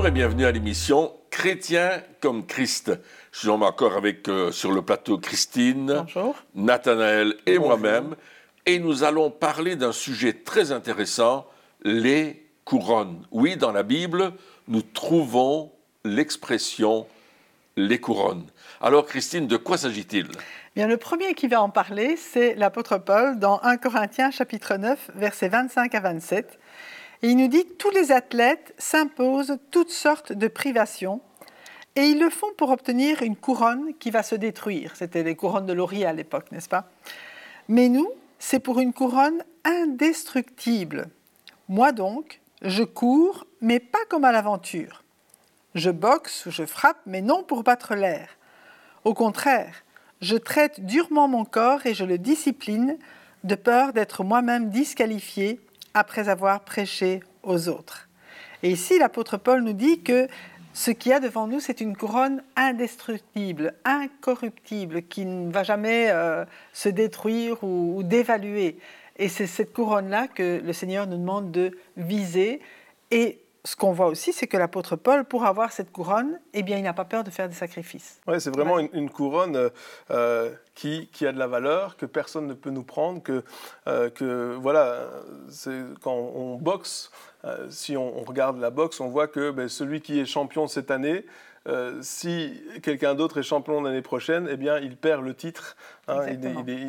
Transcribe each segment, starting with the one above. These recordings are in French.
Bonjour et bienvenue à l'émission Chrétien comme Christ. Je suis encore avec euh, sur le plateau Christine, Nathanaël et moi-même. Et nous allons parler d'un sujet très intéressant, les couronnes. Oui, dans la Bible, nous trouvons l'expression les couronnes. Alors Christine, de quoi s'agit-il? Bien, le premier qui va en parler, c'est l'apôtre Paul dans 1 Corinthiens chapitre 9, versets 25 à 27. Et il nous dit Tous les athlètes s'imposent toutes sortes de privations et ils le font pour obtenir une couronne qui va se détruire. C'était les couronnes de laurier à l'époque, n'est-ce pas? Mais nous, c'est pour une couronne indestructible. Moi donc, je cours, mais pas comme à l'aventure. Je boxe ou je frappe, mais non pour battre l'air. Au contraire, je traite durement mon corps et je le discipline de peur d'être moi-même disqualifié après avoir prêché aux autres. Et ici, l'apôtre Paul nous dit que ce qu'il y a devant nous, c'est une couronne indestructible, incorruptible, qui ne va jamais euh, se détruire ou, ou dévaluer. Et c'est cette couronne-là que le Seigneur nous demande de viser. Et ce qu'on voit aussi, c'est que l'apôtre Paul, pour avoir cette couronne, eh bien, il n'a pas peur de faire des sacrifices. Oui, c'est vraiment une, couronne euh, euh, qui, qui, a de la valeur, que personne ne peut nous prendre, que, euh, que voilà, quand on boxe, si on, regarde la boxe, on voit que ben, celui qui est champion cette année, euh, si quelqu'un d'autre est champion l'année prochaine, eh bien, il perd le titre. Hein,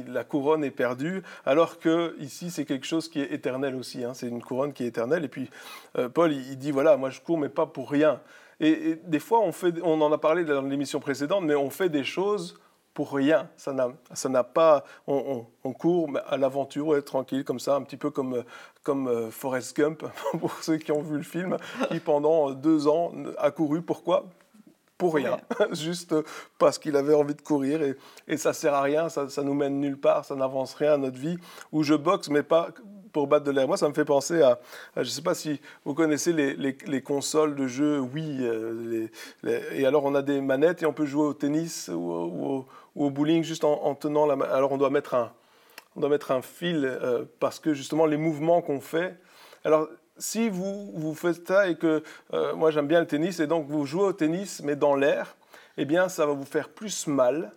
la couronne est perdue, alors que ici, c'est quelque chose qui est éternel aussi. Hein, c'est une couronne qui est éternelle. Et puis, euh, Paul, il, dit voilà, moi, je cours, mais pas pour rien. Et, des fois, on, fait, on en a parlé dans l'émission précédente, mais on fait des choses pour rien. Ça n'a, pas. On, court à l'aventure, ouais, tranquille, comme ça, un petit peu comme, comme euh, Forrest Gump, pour ceux qui ont vu le film, qui pendant deux ans a couru. Pourquoi? Pour rien, juste parce qu'il avait envie de courir et, et ça sert à rien, ça, ça nous mène nulle part, ça n'avance rien à notre vie. Où je boxe, mais pas pour battre de l'air. Moi, ça me fait penser à, je ne sais pas si vous connaissez les, les, consoles de jeux oui euh, et alors on a des manettes et on peut jouer au tennis ou, au, bowling juste en, tenant la main. Alors on doit mettre un, on doit mettre un fil euh, parce que justement les mouvements qu'on fait. Alors si vous, vous faites ça et que euh, moi j'aime bien le tennis et donc vous jouez au tennis mais dans l'air, eh bien ça va vous faire plus mal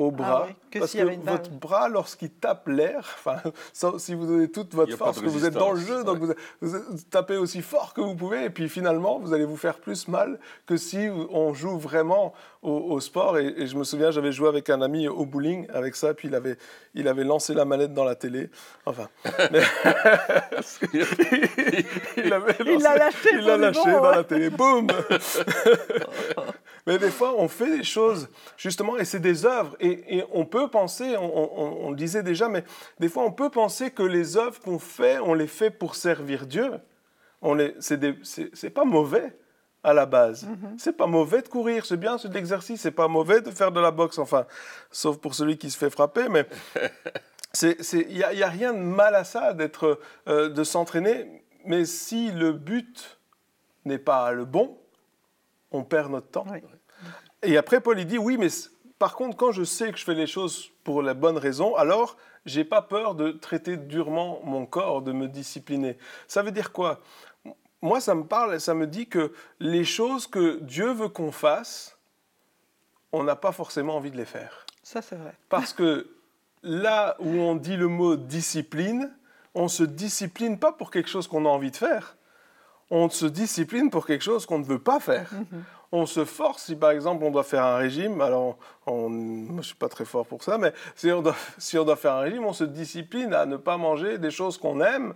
au ah bras. parce que votre bras, lorsqu'il tape l'air, enfin, si vous donnez toute votre force, que vous êtes dans le jeu, donc vous, tapez aussi fort que vous pouvez, et puis finalement, vous allez vous faire plus mal que si on joue vraiment au, sport. Et, je me souviens, j'avais joué avec un ami au bowling avec ça, puis il avait, il avait lancé la manette dans la télé. Enfin. il l'a lâché, il l'a lâché dans la télé. Boum Mais des fois, on fait des choses, justement, et c'est des œuvres. Et, on peut penser, on, le disait déjà, mais des fois, on peut penser que les œuvres qu'on fait, on les fait pour servir Dieu. C'est pas mauvais à la base. Mm-hmm. C'est pas mauvais de courir, c'est bien, c'est de l'exercice, c'est pas mauvais de faire de la boxe, enfin, sauf pour celui qui se fait frapper, mais il n'y a, a, rien de mal à ça d'être, euh, de s'entraîner, mais si le but n'est pas le bon, on perd notre temps. Et après, Paul, il dit, oui, mais par contre, quand je sais que je fais les choses pour la bonne raison, alors j'ai pas peur de traiter durement mon corps, de me discipliner. Ça veut dire quoi? Moi, ça me parle, ça me dit que les choses que Dieu veut qu'on fasse, on n'a pas forcément envie de les faire. Ça, c'est vrai. Parce que là où on dit le mot discipline, on se discipline pas pour quelque chose qu'on a envie de faire on se discipline pour quelque chose qu'on ne veut pas faire. Mhm. On se force, si par exemple on doit faire un régime, alors je ne suis pas très fort pour ça, mais si on, doit, si on doit faire un régime, on se discipline à ne pas manger des choses qu'on aime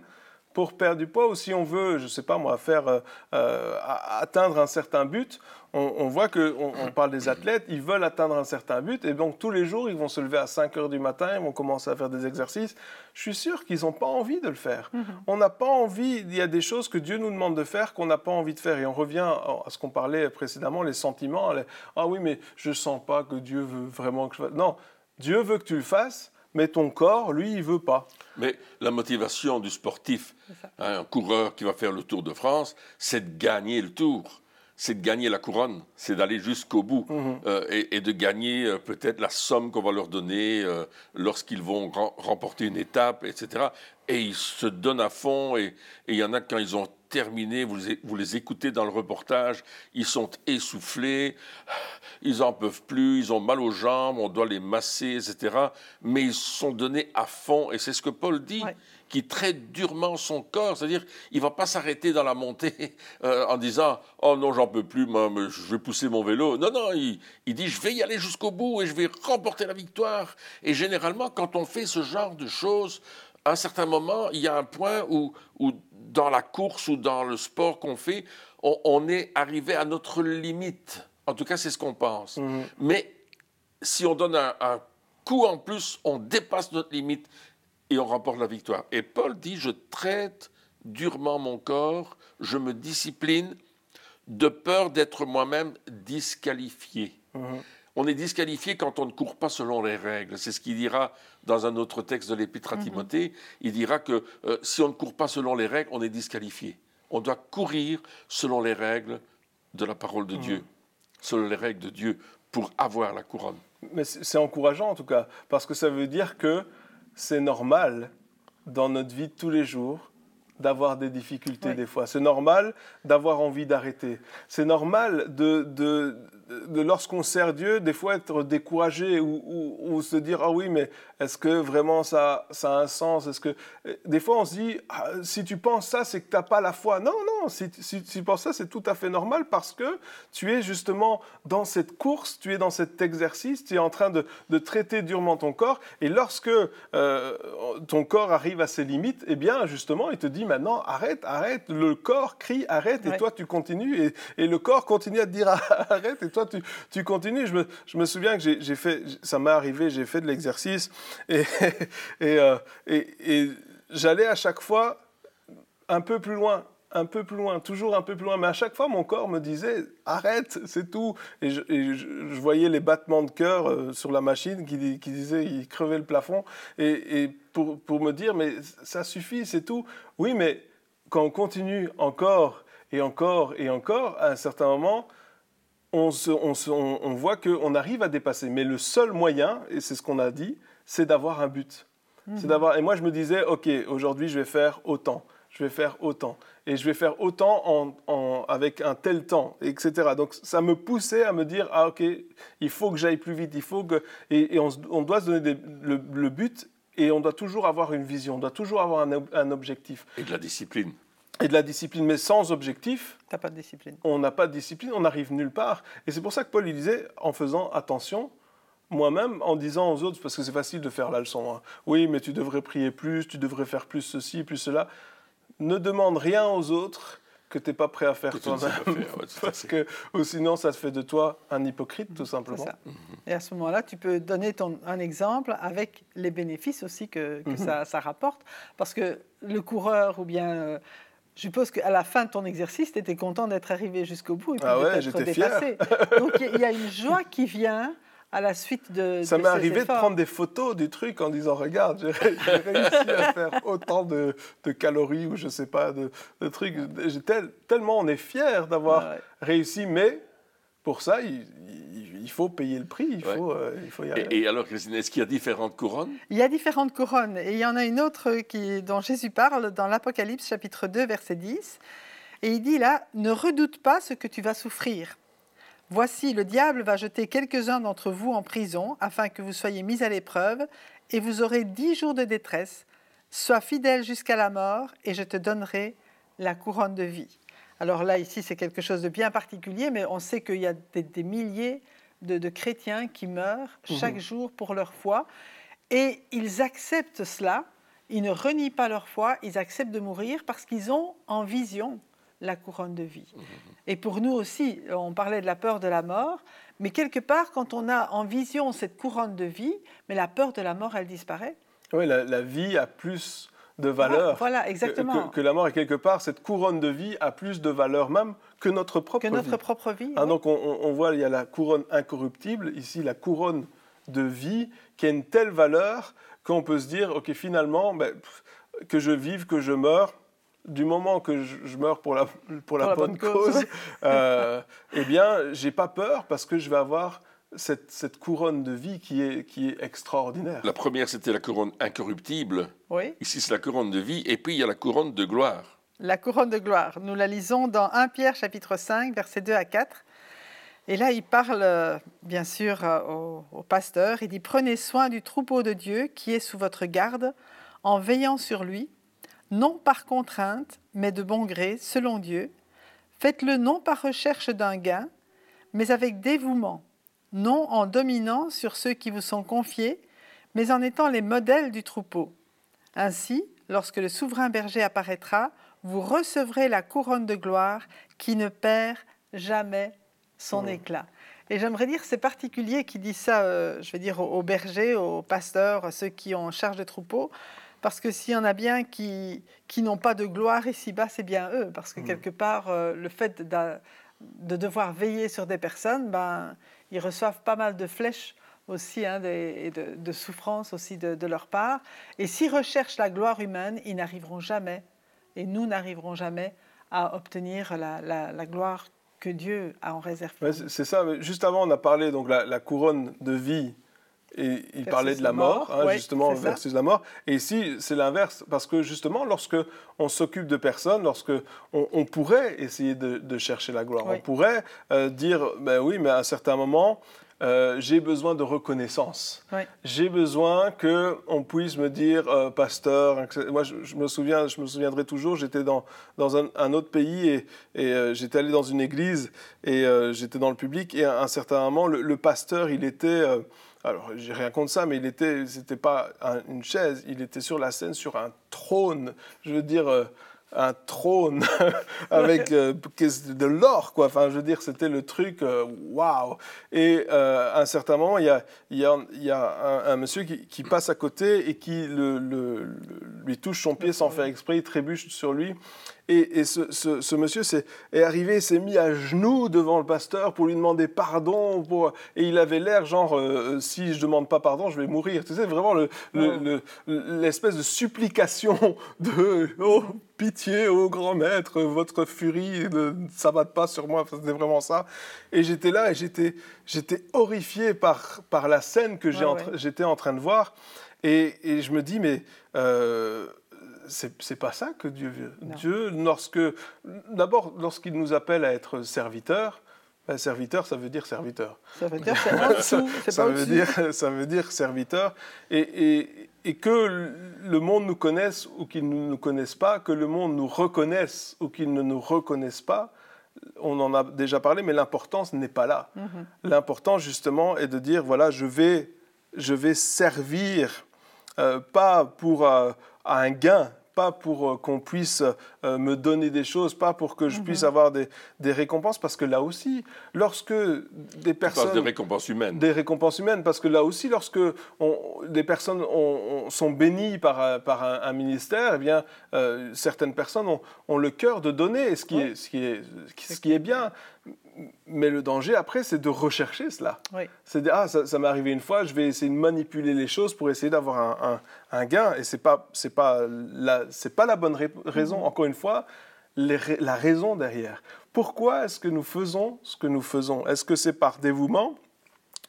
pour perdre du poids ou si on veut, je ne sais pas moi, faire euh, euh, atteindre un certain but, on, voit que on, parle des athlètes, ils veulent atteindre un certain but et donc tous les jours ils vont se lever à 5 heures du matin, ils vont commencer à faire des exercices. Je suis sûr qu'ils n'ont pas envie de le faire. Mhm. On n'a pas envie, il y a des choses que Dieu nous demande de faire qu'on n'a pas envie de faire et on revient à ce qu'on parlait précédemment, les sentiments. ah oui mais je sens pas que Dieu veut vraiment que je fasse. Non, Dieu veut que tu le fasses mais ton corps, lui, il veut pas. Mais la motivation du sportif, hein, un coureur qui va faire le Tour de France, c'est de gagner le Tour c'est de gagner la couronne, c'est d'aller jusqu'au bout mhm. euh, et, de gagner euh, peut-être la somme qu'on va leur donner euh, lorsqu'ils vont remporter une étape, etc. Et ils se donnent à fond et il y en a quand ils ont terminés, vous les, vous les écoutez dans le reportage, ils sont essoufflés, ils n'en peuvent plus, ils ont mal aux jambes, on doit les masser, etc. Mais ils sont donnés à fond, et c'est ce que Paul dit. qui traite durement son corps, c'est-à-dire il va pas s'arrêter dans la montée euh, en disant oh non j'en peux plus, moi, je vais pousser mon vélo. Non non, il, il dit je vais y aller jusqu'au bout et je vais remporter la victoire. Et généralement quand on fait ce genre de choses, à un certain moment, il y a un point où, où dans la course ou dans le sport qu'on fait, on, est arrivé à notre limite. En tout cas, c'est ce qu'on pense. Mhm. Mais si on donne un, un, coup en plus, on dépasse notre limite et on remporte la victoire. Et Paul dit, je traite durement mon corps, je me discipline de peur d'être moi-même disqualifié. Mhm. On est disqualifié quand on ne court pas selon les règles. C'est ce qu'il dira dans un autre texte de l'Épître à mhm. Timothée. Il dira que euh, si on ne court pas selon les règles, on est disqualifié. On doit courir selon les règles de la parole de mhm. Dieu, selon les règles de Dieu, pour avoir la couronne. Mais c'est encourageant en tout cas, parce que ça veut dire que c'est normal dans notre vie de tous les jours d'avoir des difficultés des fois. C'est normal d'avoir envie d'arrêter. C'est normal de, de, de lorsqu'on sert Dieu, des fois être découragé ou, ou, se dire ah oui mais est-ce que vraiment ça, ça a un sens? Est-ce que des fois on se dit ah, si tu penses ça c'est que tu n'as pas la foi. Non non si, si, tu penses ça c'est tout à fait normal parce que tu es justement dans cette course, tu es dans cet exercice, tu es en train de, de traiter durement ton corps et lorsque euh, ton corps arrive à ses limites, eh bien justement il te dit maintenant arrête arrête le corps crie arrête et toi tu continues et, et, le corps continue à te dire arrête et toi, tu, continues. Je me, souviens que j'ai fait, ça m'est arrivé, j'ai fait de l'exercice et, euh, et, j'allais à chaque fois un peu plus loin, un peu plus loin, toujours un peu plus loin. Mais à chaque fois, mon corps me disait arrête, c'est tout. Et, je, voyais les battements de cœur euh, sur la machine qui, qui disaient il crevait le plafond. Et, pour, me dire mais ça suffit, c'est tout. Oui, mais quand on continue encore et encore et encore, à un certain moment, on, on, voit qu'on arrive à dépasser. Mais le seul moyen, et c'est ce qu'on a dit, c'est d'avoir un but. Mhm. C'est d'avoir. Et moi, je me disais, ok, aujourd'hui, je vais faire autant. Je vais faire autant. Et je vais faire autant en, avec un tel temps, etc. Donc, ça me poussait à me dire, ah, ok, il faut que j'aille plus vite. Il faut que. Et, on, doit se donner le, but. Et on doit toujours avoir une vision, on doit toujours avoir un, un objectif. Et de la discipline et de la discipline, mais sans objectif, pas de discipline. on n'a pas de discipline, on n'arrive nulle part. Et c'est pour ça que Paul il disait, en faisant attention, moi-même, en disant aux autres, parce que c'est facile de faire la leçon, hein. oui, mais tu devrais prier plus, tu devrais faire plus ceci, plus cela, ne demande rien aux autres que tu n'es pas prêt à faire toi-même. parce que ou sinon, ça te fait de toi un hypocrite, tout simplement. Et à ce moment-là, tu peux donner ton, un exemple avec les bénéfices aussi que, que mhm. ça, ça, rapporte. Parce que le coureur ou bien euh, je suppose qu'à la fin de ton exercice, tu étais content d'être arrivé jusqu'au bout et puis ah ouais, de dépassé. Donc il y a une joie qui vient à la suite de. Ça m'est arrivé de prendre des photos du truc en disant Regarde, j'ai réussi à faire autant de, de, calories ou je sais pas, de, de trucs. Tel, tellement on est fier d'avoir réussi, mais pour ça, il, il faut payer le prix, il, faut, euh, il faut y aller. Et, alors, Christine, est-ce qu'il y a différentes couronnes? Il y a différentes couronnes. Et il y en a une autre qui, dont Jésus parle dans l'Apocalypse chapitre 2, verset 10. Et il dit là, ne redoute pas ce que tu vas souffrir. Voici, le diable va jeter quelques-uns d'entre vous en prison afin que vous soyez mis à l'épreuve et vous aurez dix jours de détresse. Sois fidèle jusqu'à la mort et je te donnerai la couronne de vie. Alors là, ici, c'est quelque chose de bien particulier, mais on sait qu'il y a des, des milliers de, chrétiens qui meurent mhm. chaque jour pour leur foi. Et ils acceptent cela, ils ne renient pas leur foi, ils acceptent de mourir parce qu'ils ont en vision la couronne de vie. Mhm. Et pour nous aussi, on parlait de la peur de la mort, mais quelque part, quand on a en vision cette couronne de vie, mais la peur de la mort, elle disparaît. Oui, la, vie a plus de valeur voilà, exactement. Que, la mort. Et quelque part, cette couronne de vie a plus de valeur même que notre propre que notre propre vie. Hein, donc on, voit, il y a la couronne incorruptible, ici la couronne de vie, qui a une telle valeur qu'on peut se dire, ok, finalement, ben, que je vive, que je meure, du moment que je, meurs pour la, pour, la, bonne, cause, euh, eh bien, j'ai pas peur parce que je vais avoir cette, cette, couronne de vie qui est, qui est extraordinaire. La première, c'était la couronne incorruptible. Oui. Ici, c'est la couronne de vie. Et puis, il y a la couronne de gloire. la couronne de gloire. Nous la lisons dans 1 Pierre chapitre 5, versets 2 à 4. Et là, il parle euh, bien sûr euh, au, au, pasteur. Il dit Prenez soin du troupeau de Dieu qui est sous votre garde, en veillant sur lui, non par contrainte, mais de bon gré, selon Dieu. Faites-le non par recherche d'un gain, mais avec dévouement, non en dominant sur ceux qui vous sont confiés, mais en étant les modèles du troupeau. Ainsi, lorsque le souverain berger apparaîtra, vous recevrez la couronne de gloire qui ne perd jamais son mmh. éclat. Et j'aimerais dire, c'est particulier qui dit ça, euh, je vais dire, aux, bergers, aux pasteurs, ceux qui ont charge de troupeau, parce que s'il y en a bien qui, qui n'ont pas de gloire ici-bas, c'est bien eux, parce que mmh. quelque part, euh, le fait de, de, devoir veiller sur des personnes, ben, ils reçoivent pas mal de flèches aussi hein, et de, souffrances aussi de, leur part. Et s'ils recherchent la gloire humaine, ils n'arriveront jamais et nous n'arriverons jamais à obtenir la, gloire que Dieu a en réserve. c'est ça. Juste avant, on a parlé donc la couronne de vie. Et il parlait de la mort, hein, justement, versus la mort. Et ici, c'est l'inverse, parce que justement, lorsque on s'occupe de personnes, lorsque on, pourrait essayer de, chercher la gloire, on pourrait euh, dire, ben oui, mais à un certain moment, euh, j'ai besoin de reconnaissance. J'ai besoin que on puisse me dire, euh, pasteur. Moi, je, me souviens, je me souviendrai toujours. J'étais dans dans un, autre pays et, et euh, j'étais allé dans une église et j'étais dans le public et à un certain moment, le, pasteur, il était alors, j'ai rien contre ça, mais il était, c'était pas une chaise, il était sur la scène, sur un trône. Je veux dire, un trône avec euh, de l'or, quoi. Enfin, je veux dire, c'était le truc, euh, waouh Et euh, à un certain moment, il y a, y a, un, monsieur qui, passe à côté et qui lui touche son pied sans faire exprès, il trébuche sur lui. Et, et ce, ce, monsieur est, est arrivé, s'est mis à genoux devant le pasteur pour lui demander pardon. Pour, et il avait l'air genre, si je demande pas pardon, je vais mourir. Tu sais, vraiment l'espèce de supplication de oh, pitié, ô grand maître, votre furie ne s'abatte pas sur moi. C'était vraiment ça. Et j'étais là et j'étais, horrifié par, par la scène que j'étais en train de voir. Et, et, je me dis, mais euh, c'est pas ça que Dieu veut. Dieu, lorsque, d'abord, lorsqu'il nous appelle à être serviteurs, ben, serviteur, ça veut dire serviteur. Ça veut dire ça, veut dire, ça veut dire serviteur. Et, et, et que le monde nous connaisse ou qu'il ne nous connaisse pas, que le monde nous reconnaisse ou qu'il ne nous reconnaisse pas, on en a déjà parlé, mais l'importance n'est pas là. Mhm. L'important, justement, est de dire, voilà, je vais, je vais servir, euh, pas pour euh, un gain, pas pour euh, qu'on puisse euh, me donner des choses, pas pour que je puisse mhm. avoir des, des, récompenses, parce que là aussi, lorsque des personnes... Des récompenses humaines. Des récompenses humaines, parce que là aussi, lorsque on, des personnes sont bénies par, euh, par un, ministère, eh bien, certaines personnes ont, ont, le cœur de donner, ce qui, est, ce qui est, ce qui est bien mais le danger après, c'est de rechercher cela. C'est de ah, ça, m'est arrivé une fois, je vais essayer de manipuler les choses pour essayer d'avoir un, un, gain. Et c'est pas, c'est pas c'est pas la bonne raison. Mm-hmm. Encore une fois, la raison derrière. Pourquoi est-ce que nous faisons ce que nous faisons? Est-ce que c'est par dévouement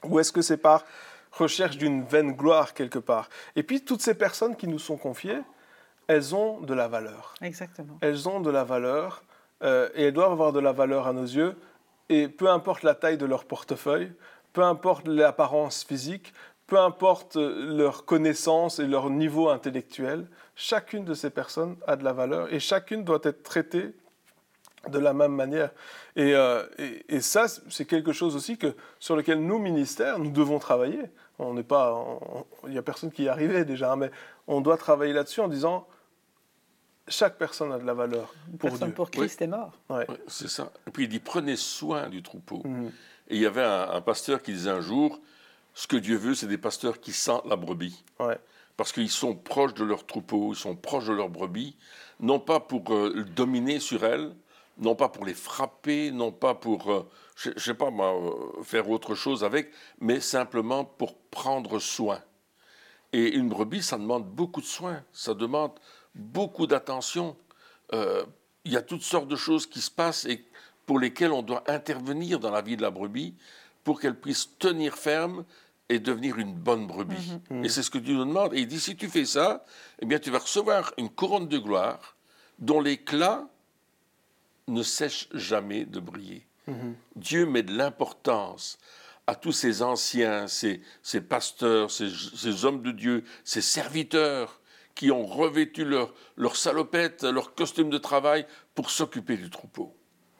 ou est-ce que c'est par recherche d'une vaine gloire quelque part? Et puis toutes ces personnes qui nous sont confiées, elles ont de la valeur. Exactement. Elles ont de la valeur euh, et elles doivent avoir de la valeur à nos yeux et peu importe la taille de leur portefeuille, peu importe l'apparence physique, peu importe leur connaissance et leur niveau intellectuel, chacune de ces personnes a de la valeur et chacune doit être traitée de la même manière. Et, euh, ça, c'est quelque chose aussi que, sur lequel nous, ministères, nous devons travailler. On n'est pas, il n'y a personne qui y arrivait déjà, hein, mais on doit travailler là-dessus en disant, chaque personne a de la valeur pour personne pour Christ est mort. c'est ça. Et puis il dit prenez soin du troupeau. Mhm. Et il y avait un, pasteur qui disait un jour ce que Dieu veut, c'est des pasteurs qui sentent la brebis. Parce qu'ils sont proches de leur troupeau, ils sont proches de leur brebis, non pas pour euh, dominer sur elles, non pas pour les frapper, non pas pour, euh, je, ne sais pas euh, faire autre chose avec, mais simplement pour prendre soin. Et une brebis, ça demande beaucoup de soin, ça demande beaucoup d'attention. Il y a toutes sortes de choses qui se passent et pour lesquelles on doit intervenir dans la vie de la brebis pour qu'elle puisse tenir ferme et devenir une bonne brebis. Mhm. Et c'est ce que Dieu nous demande. Et il dit, si tu fais ça, eh bien, tu vas recevoir une couronne de gloire dont l'éclat ne sèche jamais de briller. Mhm. Dieu met de l'importance à tous ces anciens, ces, pasteurs, ces, hommes de Dieu, ces serviteurs qui ont revêtu leur, leur salopette, leur costume de travail pour s'occuper du troupeau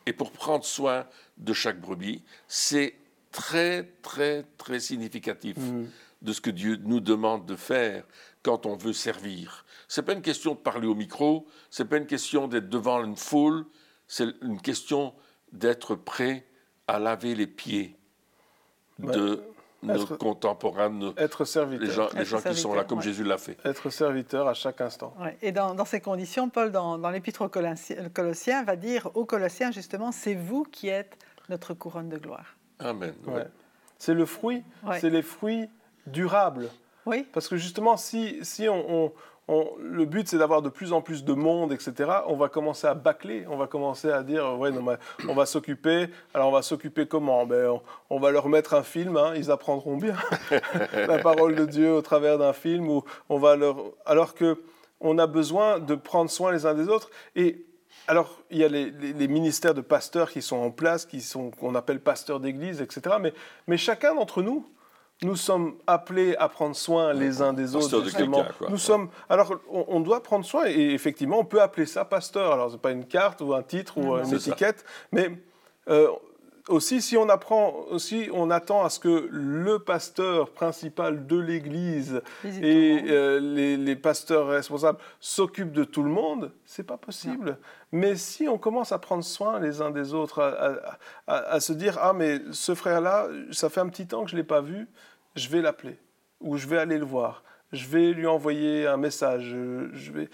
et pour prendre soin de chaque brebis. C'est très, très, très significatif mhm. de ce que Dieu nous demande de faire quand on veut servir. C'est pas une question de parler au micro, c'est pas une question d'être devant une foule, c'est une question d'être prêt à laver les pieds de nos contemporains, être serviteur. les gens, qui sont là, comme Jésus l'a fait. Être serviteur à chaque instant. Et dans, ces conditions, Paul, dans, l'Épître aux Colossiens, va dire aux Colossiens, justement, c'est vous qui êtes notre couronne de gloire. Amen. C'est le fruit, c'est les fruits durables. Oui. Parce que justement, si, si on, le but, c'est d'avoir de plus en plus de monde, etc. On va commencer à bâcler, on va commencer à dire, ouais, non, on va s'occuper. Alors, on va s'occuper comment? Ben, on, va leur mettre un film, hein, ils apprendront bien la parole de Dieu au travers d'un film. Ou on va leur... Alors que on a besoin de prendre soin les uns des autres. Et alors, il y a les, ministères de pasteurs qui sont en place, qui sont qu'on appelle pasteurs d'église, etc. Mais, mais chacun d'entre nous, nous sommes appelés à prendre soin les uns des autres. Justement. Nous sommes. Alors, on, doit prendre soin et effectivement, on peut appeler ça pasteur. Alors, c'est pas une carte ou un titre ou une étiquette, mais euh, aussi, si on apprend, aussi, on attend à ce que le pasteur principal de l'Église et euh, les, pasteurs responsables s'occupent de tout le monde, c'est pas possible. Mais si on commence à prendre soin les uns des autres, à, se dire ah mais ce frère-là, ça fait un petit temps que je l'ai pas vu, je vais l'appeler ou je vais aller le voir, je vais lui envoyer un message, je vais,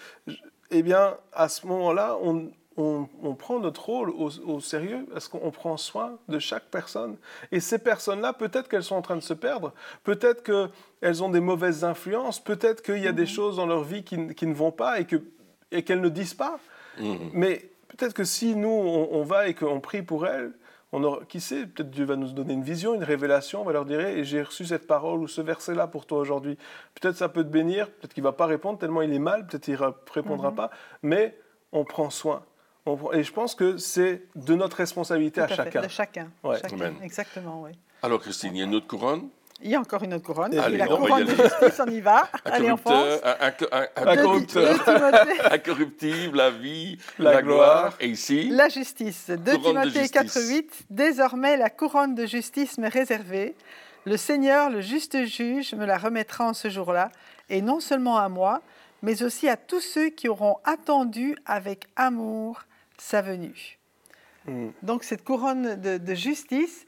eh bien à ce moment-là, on, on, prend notre rôle au, sérieux Est-ce qu'on prend soin de chaque personne Et ces personnes-là, peut-être qu'elles sont en train de se perdre, peut-être qu'elles ont des mauvaises influences, peut-être qu'il y a des mhm. choses dans leur vie qui, ne vont pas et qu'elles et ne disent pas. Mhm. Mais peut-être que si nous, on, va et qu'on prie pour elles, on qui sait, peut-être Dieu va nous donner une vision, une révélation, on va leur dire et j'ai reçu cette parole ou ce verset-là pour toi aujourd'hui. Peut-être ça peut te bénir, peut-être qu'il va pas répondre tellement il est mal, peut-être il répondra mhm. pas, mais on prend soin. Et je pense que c'est de notre responsabilité à, chacun. De chacun. Exactement, oui. Alors, Christine, il y a une autre couronne? Il y a encore une autre couronne. Allez, la couronne de justice, on y va. Allez, on fonce. Incorruptible, la vie, la, gloire. Et ici La justice. 2 Timothée 4.8. Désormais, la couronne de justice m'est réservée. Le Seigneur, le juste juge, me la remettra en ce jour-là. Et non seulement à moi, mais aussi à tous ceux qui auront attendu avec amour sa venue. Hmm. Donc cette couronne de, justice,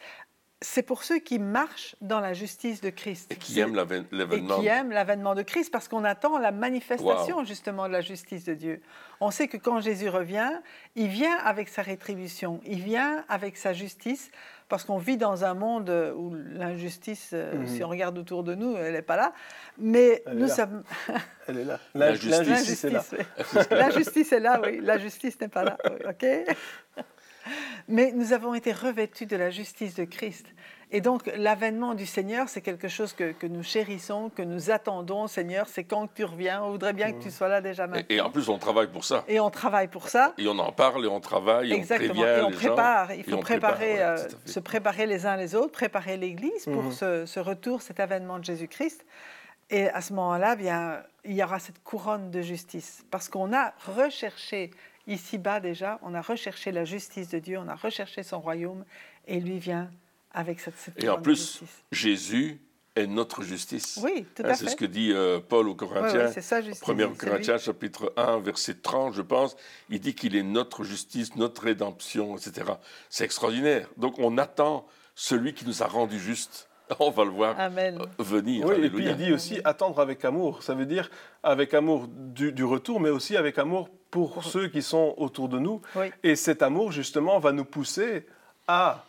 c'est pour ceux qui marchent dans la justice de Christ. Et qui aiment l'avènement. Et qui aiment l'avènement de Christ parce qu'on attend la manifestation justement de la justice de Dieu. On sait que quand Jésus revient, il vient avec sa rétribution, il vient avec sa justice parce qu'on vit dans un monde où l'injustice, euh, mhm. si on regarde autour de nous, elle n'est pas là. Mais nous sommes. Elle est là. La, justice, est là. La justice est là, oui. La justice n'est pas là. OK Mais nous avons été revêtus de la justice de Christ. Et donc, l'avènement du Seigneur, c'est quelque chose que, nous chérissons, que nous attendons. Seigneur, c'est quand tu reviens. On voudrait bien que tu sois là déjà maintenant. Et, en plus, on travaille pour ça. Et on travaille pour ça. Et on en parle et on travaille. Et Exactement. On prévient et on prépare. Il faut préparer, euh, se préparer les uns les autres, préparer l'Église pour mhm. ce, retour, cet avènement de Jésus-Christ. Et à ce moment-là, bien, il y aura cette couronne de justice. Parce qu'on a recherché ici-bas déjà, on a recherché la justice de Dieu, on a recherché son royaume, et lui vient avec cette, cette Et en plus, Jésus est notre justice. Oui, tout à hein, fait. C'est ce que dit euh, Paul aux Corinthiens. Oui, c'est ça, justice. 1 Corinthiens, chapitre 1, verset 30, je pense. Il dit qu'il est notre justice, notre rédemption, etc. C'est extraordinaire. Donc on attend celui qui nous a rendus justes. On va le voir Amen. Venir. Oui, et puis il dit aussi attendre avec amour. Ça veut dire avec amour du, du retour, mais aussi avec amour pour ceux qui sont autour de nous. Et cet amour, justement, va nous pousser à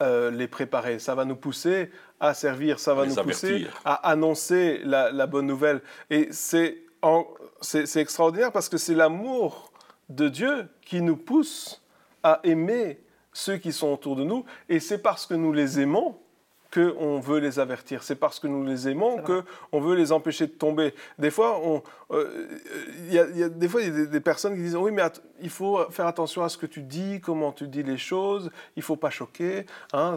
euh, les préparer. Ça va nous pousser à servir, ça va nous pousser à annoncer la, bonne nouvelle. Et c'est extraordinaire parce que c'est l'amour de Dieu qui nous pousse à aimer ceux qui sont autour de nous. Et c'est parce que nous les aimons qu'on veut les avertir. C'est parce que nous les aimons qu'on veut les empêcher de tomber. Des fois, euh, il y, a, des fois, il y a des, personnes qui disent Oui, mais il faut faire attention à ce que tu dis, comment tu dis les choses, il ne faut pas choquer, hein,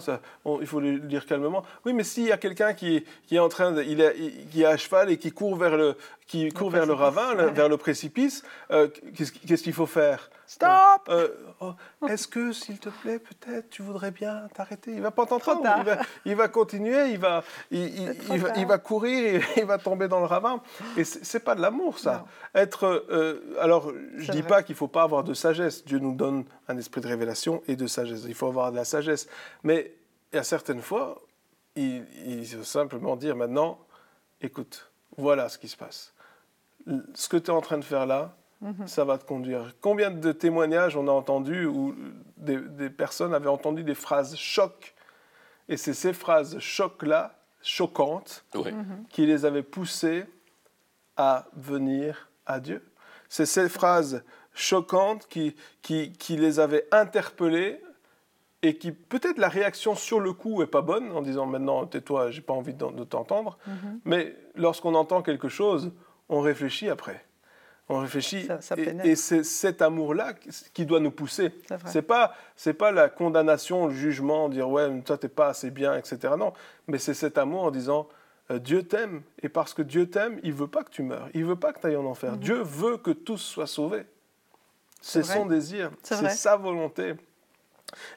il faut le dire calmement. Oui, mais s'il y a quelqu'un qui, qui, est en train de, il est, qui est à cheval et qui court vers le, qui court vers le ravin, vers le précipice, euh, qu'est-ce qu'il faut faire Stop euh, oh, Est-ce que, s'il te plaît, peut-être tu voudrais bien t'arrêter? Il va pas t'entendre. Il va, il va, continuer, il va, il, va, il, va, courir, il va tomber dans le ravin. Et c'est pas de l'amour, ça. Être, euh, alors, je dis pas qu'il faut pas avoir de sagesse. Dieu nous donne un esprit de révélation et de sagesse. Il faut avoir de la sagesse. Mais a certaines fois, il, il faut simplement dire maintenant, écoute, voilà ce qui se passe. Ce que tu es en train de faire là, Mhm. ça va te conduire. Combien de témoignages on a entendu où des, personnes avaient entendu des phrases choc, et c'est ces phrases choc-là, choquantes, mhm. qui les avaient poussés à venir à Dieu. C'est ces phrases choquantes qui, qui, qui les avaient interpellés et qui peut-être la réaction sur le coup est pas bonne en disant maintenant tais-toi, j'ai pas envie de, t'entendre, mhm. mais lorsqu'on entend quelque chose, on réfléchit après on réfléchit. et, c'est cet amour-là qui doit nous pousser. C'est pas, c'est pas la condamnation, le jugement, dire ouais, toi t'es pas assez bien, etc. Non, mais c'est cet amour en disant euh, Dieu t'aime et parce que Dieu t'aime, il veut pas que tu meurs, il veut pas que tu ailles en enfer. Mhm. Dieu veut que tous soient sauvés. C'est son désir, c'est sa volonté.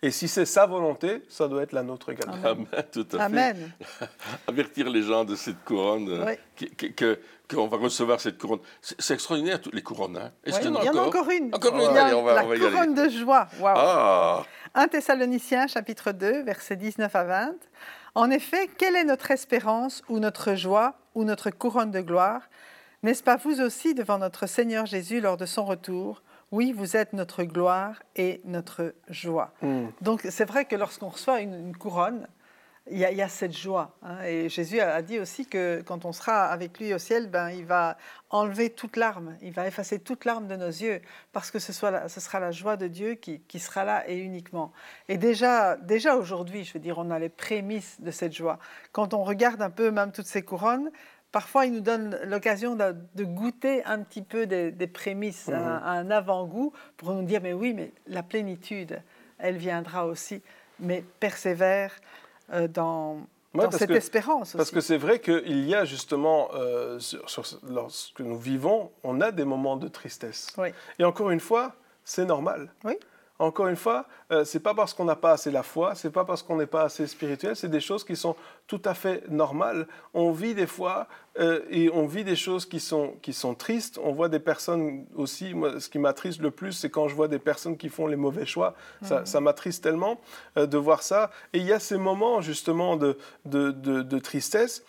Et si c'est sa volonté, ça doit être la nôtre également. Amen, tout à Amen. Avertir les gens de cette couronne, euh, qu'on va recevoir cette couronne. C'est extraordinaire, toutes les couronnes. Hein. Est-ce qu'il y en a encore une. Encore une, on va, la couronne de joie. Wow. Ah. 1 Thessaloniciens, chapitre 2, versets 19 à 20. En effet, quelle est notre espérance ou notre joie ou notre couronne de gloire? N'est-ce pas vous aussi devant notre Seigneur Jésus lors de son retour? Oui, vous êtes notre gloire et notre joie. Hmm. Donc c'est vrai que lorsqu'on reçoit une, couronne, il y, a, cette joie. Hein. Et Jésus a, dit aussi que quand on sera avec lui au ciel, ben, il va enlever toute larme, il va effacer toute larme de nos yeux, parce que ce, soit ce sera la joie de Dieu qui, qui, sera là et uniquement. Et déjà, déjà aujourd'hui, je veux dire, on a les prémices de cette joie. Quand on regarde un peu même toutes ces couronnes, parfois, il nous donne l'occasion de, goûter un petit peu des, prémices, mhm. un, avant-goût, pour nous dire, mais oui, mais la plénitude, elle viendra aussi, mais persévère euh, dans, cette espérance. Parce que c'est vrai qu'il y a justement, euh, lorsque nous vivons, on a des moments de tristesse. Et encore une fois, c'est normal. Oui. Encore une fois, euh, c'est pas parce qu'on n'a pas assez la foi, c'est pas parce qu'on n'est pas assez spirituel, c'est des choses qui sont tout à fait normales. On vit des fois euh, et on vit des choses qui sont, qui sont tristes. On voit des personnes aussi, moi, ce qui m'attriste le plus, c'est quand je vois des personnes qui font les mauvais choix. Ça, mhm. ça m'attriste tellement euh, de voir ça. Et il y a ces moments justement de, de, de, tristesse,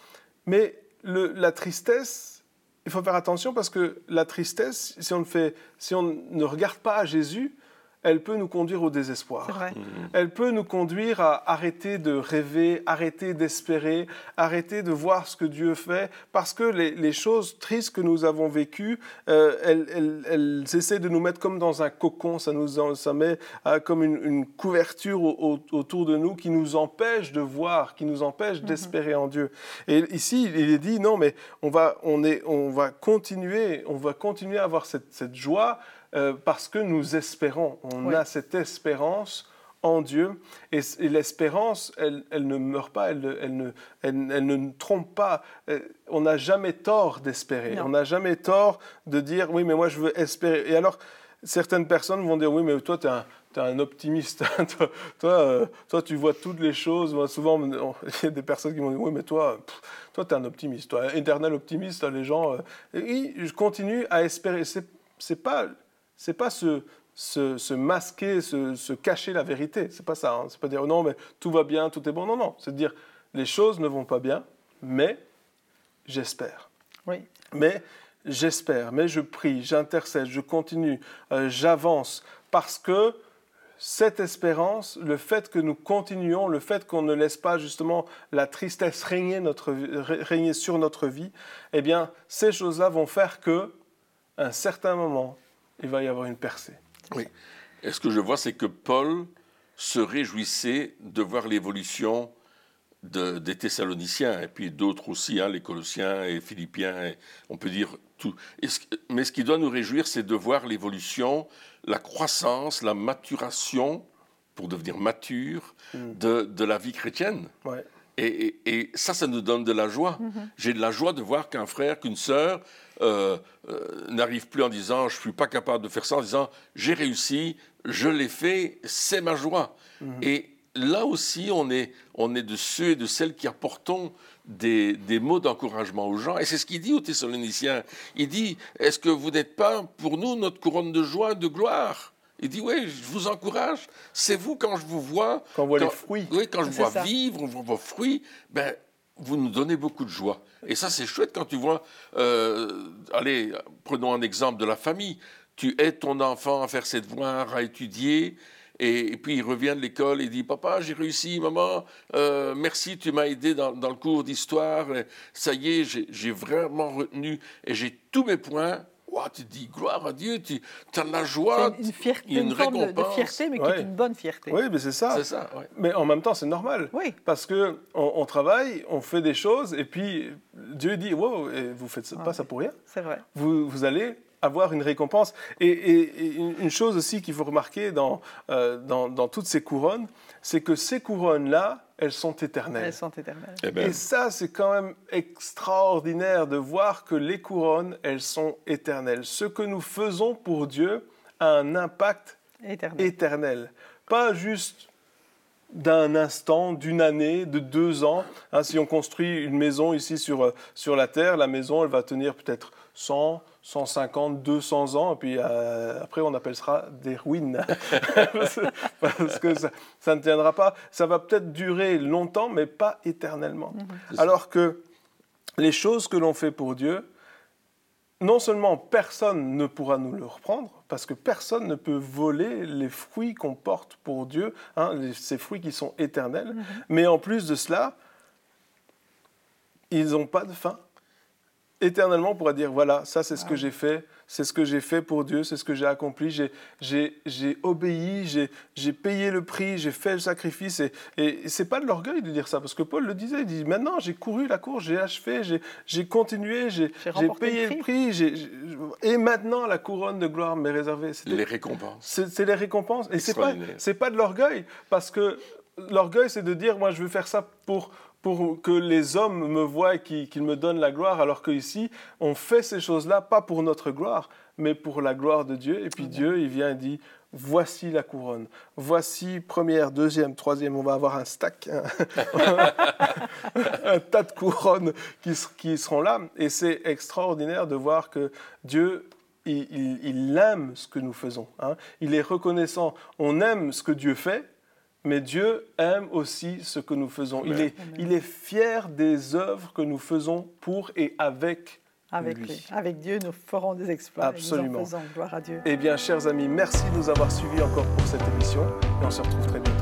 mais le, la tristesse, il faut faire attention parce que la tristesse, si on, fait, si on ne regarde pas à Jésus, elle peut nous conduire au désespoir. Mmh. Elle peut nous conduire à arrêter de rêver, arrêter d'espérer, arrêter de voir ce que Dieu fait, parce que les, choses tristes que nous avons vécues, euh, elles, essaient de nous mettre comme dans un cocon, ça nous ça met euh, comme une, couverture autour de nous qui nous empêche de voir, qui nous empêche mmh. d'espérer en Dieu. Et ici, il est dit, non, mais on va, on est, on va continuer, on va continuer à avoir cette, cette joie euh, parce que nous espérons. On a cette espérance en Dieu. Et, l'espérance, elle, ne meurt pas, elle, elle, ne, ne, trompe pas. Euh, on n'a jamais tort d'espérer. On n'a jamais tort de dire, oui, mais moi, je veux espérer. Et alors, certaines personnes vont dire, oui, mais toi, tu es un un optimiste. toi, euh, toi, tu vois toutes les choses. Moi, souvent, il y a des personnes qui vont dire Oui, mais toi, toi tu es un optimiste. Toi, éternel optimiste, les gens. et je continue à espérer. C'est pas c'est pas se, se, masquer, se, se, cacher la vérité. C'est pas ça. Hein. C'est pas dire non, mais tout va bien, tout est bon. Non, non. C'est dire les choses ne vont pas bien, mais j'espère. Oui. Mais j'espère, mais je prie, j'intercède, je continue, euh, j'avance, parce que cette espérance, le fait que nous continuons, le fait qu'on ne laisse pas justement la tristesse régner, notre, régner sur notre vie, eh bien, ces choses-là vont faire que, à un certain moment, il va y avoir une percée. Oui. Et ce que je vois, c'est que Paul se réjouissait de voir l'évolution des Thessaloniciens, et puis d'autres aussi, hein, les Colossiens et Philippiens, on peut dire tout. mais ce qui doit nous réjouir, c'est de voir l'évolution, la croissance, la maturation, pour devenir mature, mm. de, la vie chrétienne. Et, ça, ça nous donne de la joie. Mm-hmm. J'ai de la joie de voir qu'un frère, qu'une sœur euh, euh, n'arrive plus en disant je ne suis pas capable de faire ça, en disant j'ai réussi, je l'ai fait, c'est ma joie. Mm-hmm. Et là aussi, on est, on est de ceux et de celles qui apportons des, des mots d'encouragement aux gens. Et c'est ce qu'il dit aux Thessaloniciens. Il dit, est-ce que vous n'êtes pas pour nous notre couronne de joie et de gloire? Il dit, oui, je vous encourage. C'est vous, quand je vous vois... Quand on voit les fruits. Oui, quand je vois vivre vos fruits, ben, vous nous donnez beaucoup de joie. Et ça, c'est chouette quand tu vois... Euh, allez, prenons un exemple de la famille. Tu aides ton enfant à faire ses devoirs, à étudier, et, puis il revient de l'école et dit Papa, j'ai réussi, maman, euh, merci, tu m'as aidé dans, le cours d'histoire. Ça y est, j'ai vraiment retenu et j'ai tous mes points. Tu dis gloire à Dieu, tu as de la joie. Une, une, fierté, une, forme de, fierté, mais qui est une bonne fierté. Oui, mais c'est ça. ça Mais en même temps, c'est normal. Oui. Parce que on, travaille, on fait des choses, et puis Dieu dit Wow, vous faites pas ça pour rien. C'est vrai. Vous, vous allez avoir une récompense. Et, une chose aussi qu'il faut remarquer dans, euh, dans, dans, toutes ces couronnes, c'est que ces couronnes-là, elles sont éternelles. Elles sont éternelles. Eh ben. Et, ça, c'est quand même extraordinaire de voir que les couronnes, elles sont éternelles. Ce que nous faisons pour Dieu a un impact éternel. Pas juste d'un instant, d'une année, de deux ans. Hein, si on construit une maison ici sur, sur la Terre, la maison, elle va tenir peut-être 100, 150, 200 ans, et puis euh, après on appellera des ruines, parce que ça, ne tiendra pas. Ça va peut-être durer longtemps, mais pas éternellement. Mhm. Alors que les choses que l'on fait pour Dieu, non seulement personne ne pourra nous le reprendre, parce que personne ne peut voler les fruits qu'on porte pour Dieu, hein, ces fruits qui sont éternels, mhm. mais en plus de cela, ils n'ont pas de fin éternellement on pourra dire voilà, ça c'est ce que j'ai fait, c'est ce que j'ai fait pour Dieu, c'est ce que j'ai accompli, j'ai obéi, j'ai payé le prix, j'ai fait le sacrifice. Et, et c'est pas de l'orgueil de dire ça, parce que Paul le disait, il dit maintenant j'ai couru la course, j'ai achevé, j'ai continué, j'ai payé le prix, et maintenant la couronne de gloire m'est réservée. Les récompenses. C'est les récompenses. Et c'est pas, pas de l'orgueil, parce que l'orgueil c'est de dire moi je veux faire ça pour pour que les hommes me voient et qu'ils me donnent la gloire, alors qu'ici, on fait ces choses-là pas pour notre gloire, mais pour la gloire de Dieu. Et puis Dieu, il vient et dit, voici la couronne. Voici première, deuxième, troisième, on va avoir un stack, un, tas de couronnes qui, seront là. Et c'est extraordinaire de voir que Dieu, il, aime ce que nous faisons. Hein. Il est reconnaissant. On aime ce que Dieu fait, mais Dieu aime aussi ce que nous faisons. Il est, il est, fier des œuvres que nous faisons pour et avec avec, lui. avec Dieu, nous ferons des exploits. Absolument. Et nous gloire à Dieu. Eh bien, chers amis, merci de nous avoir suivis encore pour cette émission. Et on se retrouve très bientôt